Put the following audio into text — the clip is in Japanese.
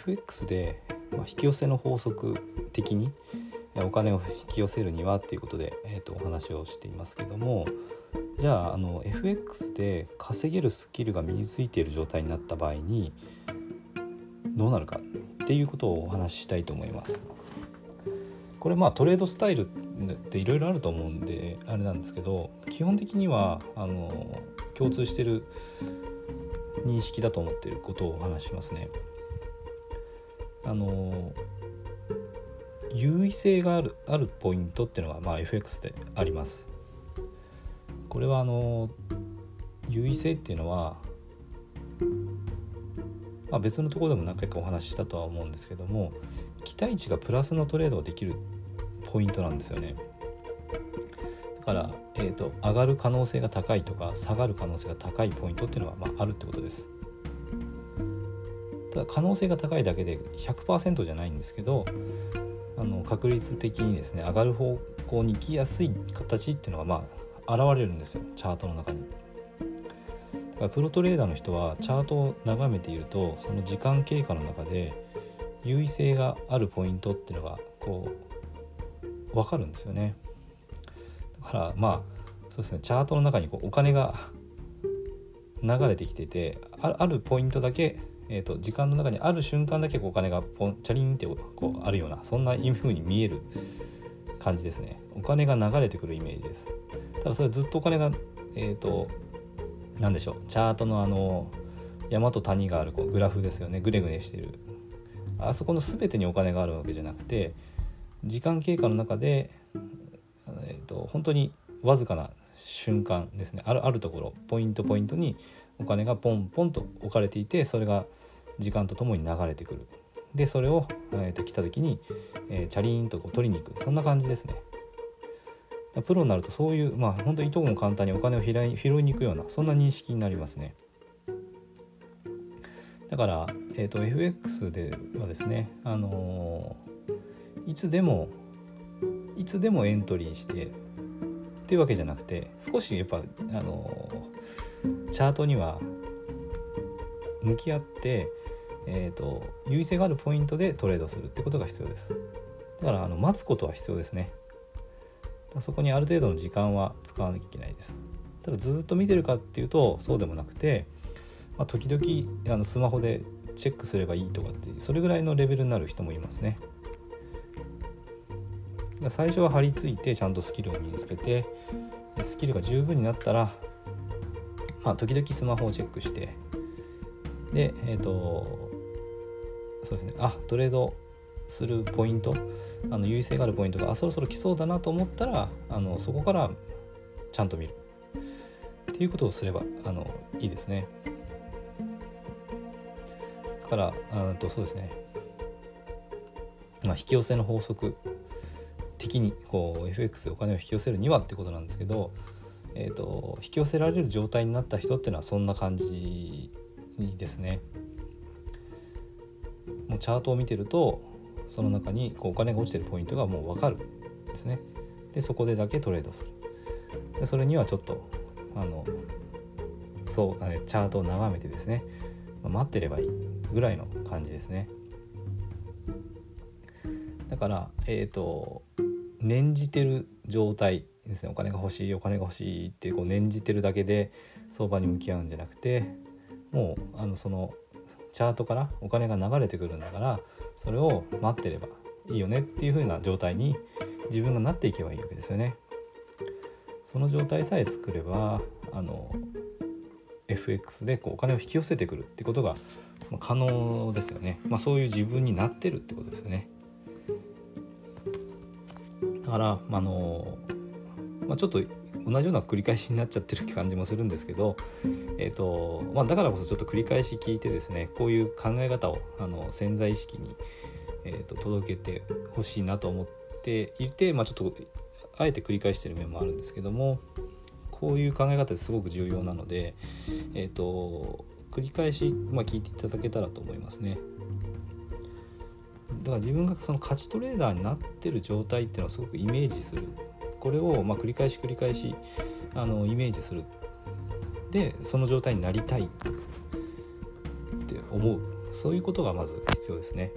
FX で、まあ、引き寄せの法則的にお金を引き寄せるにはっていうことで、えーと、お話をしていますけどもじゃああの FX で稼げるスキルが身についている状態になった場合にどうなるかっていうことをお話ししたいと思います。これまあトレードスタイルっていろいろあると思うんであれなんですけど基本的にはあの共通してる認識だと思っていることをお話しますね。あの優位性があるあるポイントっていうのが、まあ、FX であります。これはあの優位性っていうのは、まあ、別のところでも何回かお話ししたとは思うんですけども期待値がプラスのトレードができるポイントなんですよね。だから、えーと、上がる可能性が高いとか下がる可能性が高いポイントっていうのが、まあ、あるってことです。ただ可能性が高いだけで100%じゃないんですけどあの確率的にですね上がる方向に行きやすい形っていうのがまあ現れるんですよチャートの中に。だからプロトレーダーの人はチャートを眺めているとその時間経過の中で優位性があるポイントっていうのがこう分かるんですよね。だからまあそうですねチャートの中にこうお金が流れてきててあるポイントだけえーと、時間の中にある瞬間だけお金がポンチャリンってこうあるようなそんな風に見える感じですね。お金が流れてくるイメージです。ただそれずっとお金がえっ、ー、と何でしょうチャートのあの山と谷があるこうグラフですよね。グネグネしてる。あそこの全てにお金があるわけじゃなくて時間経過の中で、えーと、本当にわずかな瞬間ですね。あるあるところポイントポイントにお金がポンポンと置かれていてそれが時間とともに流れてくる。でそれを、えー、と来た時に、えー、チャリーンとこう取りに行く。そんな感じですね。プロになるとそういうまあ本当にいとこも簡単にお金を拾い拾いに行くようなそんな認識になりますね。だから、えーと、FX ではですね、あのー、いつでもいつでもエントリーしてっていうわけじゃなくて少しやっぱ、あのー、チャートには向き合って、えーと、優位性があるポイントでトレードするってことが必要です。だからあの待つことは必要ですね。そこにある程度の時間は使わなきゃいけないです。ただずっと見てるかっていうとそうでもなくて、まあ、時々あのスマホでチェックすればいいとかっていうそれぐらいのレベルになる人もいますね。最初は張り付いてちゃんとスキルを身につけてスキルが十分になったらまあ時々スマホをチェックしてでえっ、ー、とそうですね。あトレードするポイント？あの優位性があるポイントがあそろそろ来そうだなと思ったらあのそこからちゃんと見る。っていうことをすればあのいいですね。からあとそうですね。まあ引き寄せの法則的にこう FX でお金を引き寄せるにはってことなんですけど、えーと引き寄せられる状態になった人っていうのはそんな感じにですね。もうチャートを見てるとその中にこうお金が落ちてるポイントがもう分かるんですね。でそこでだけトレードする。でそれにはちょっとあのそうチャートを眺めてですね。待ってればいいぐらいの感じですね。だからえっ、ー、と念じてる状態ですね。お金が欲しいお金が欲しいってこう念じてるだけで相場に向き合うんじゃなくてもうあのそのチャートからお金が流れてくるんだからそれを待ってればいいよねっていう風な状態に自分がなっていけばいいわけですよね。その状態さえ作ればあの FX でこうお金を引き寄せてくるってことが可能ですよね。まあ、そういう自分になってるってことですよね。だからあの、まあ、ちょっと同じような繰り返しになっちゃってる感じもするんですけど、えーとまあ、だからこそちょっと繰り返し聞いてですねこういう考え方をあの潜在意識に、えーと、届けてほしいなと思っていて、まあ、ちょっとあえて繰り返してる面もあるんですけどもこういう考え方ですごく重要なので、えーと、繰り返し、まあ、聞いていただけたらと思いますね。だから自分がその勝ちトレーダーになってる状態っていうのはすごくイメージするこれをま繰り返し繰り返しあのイメージするでその状態になりたいって思うそういうことがまず必要ですね。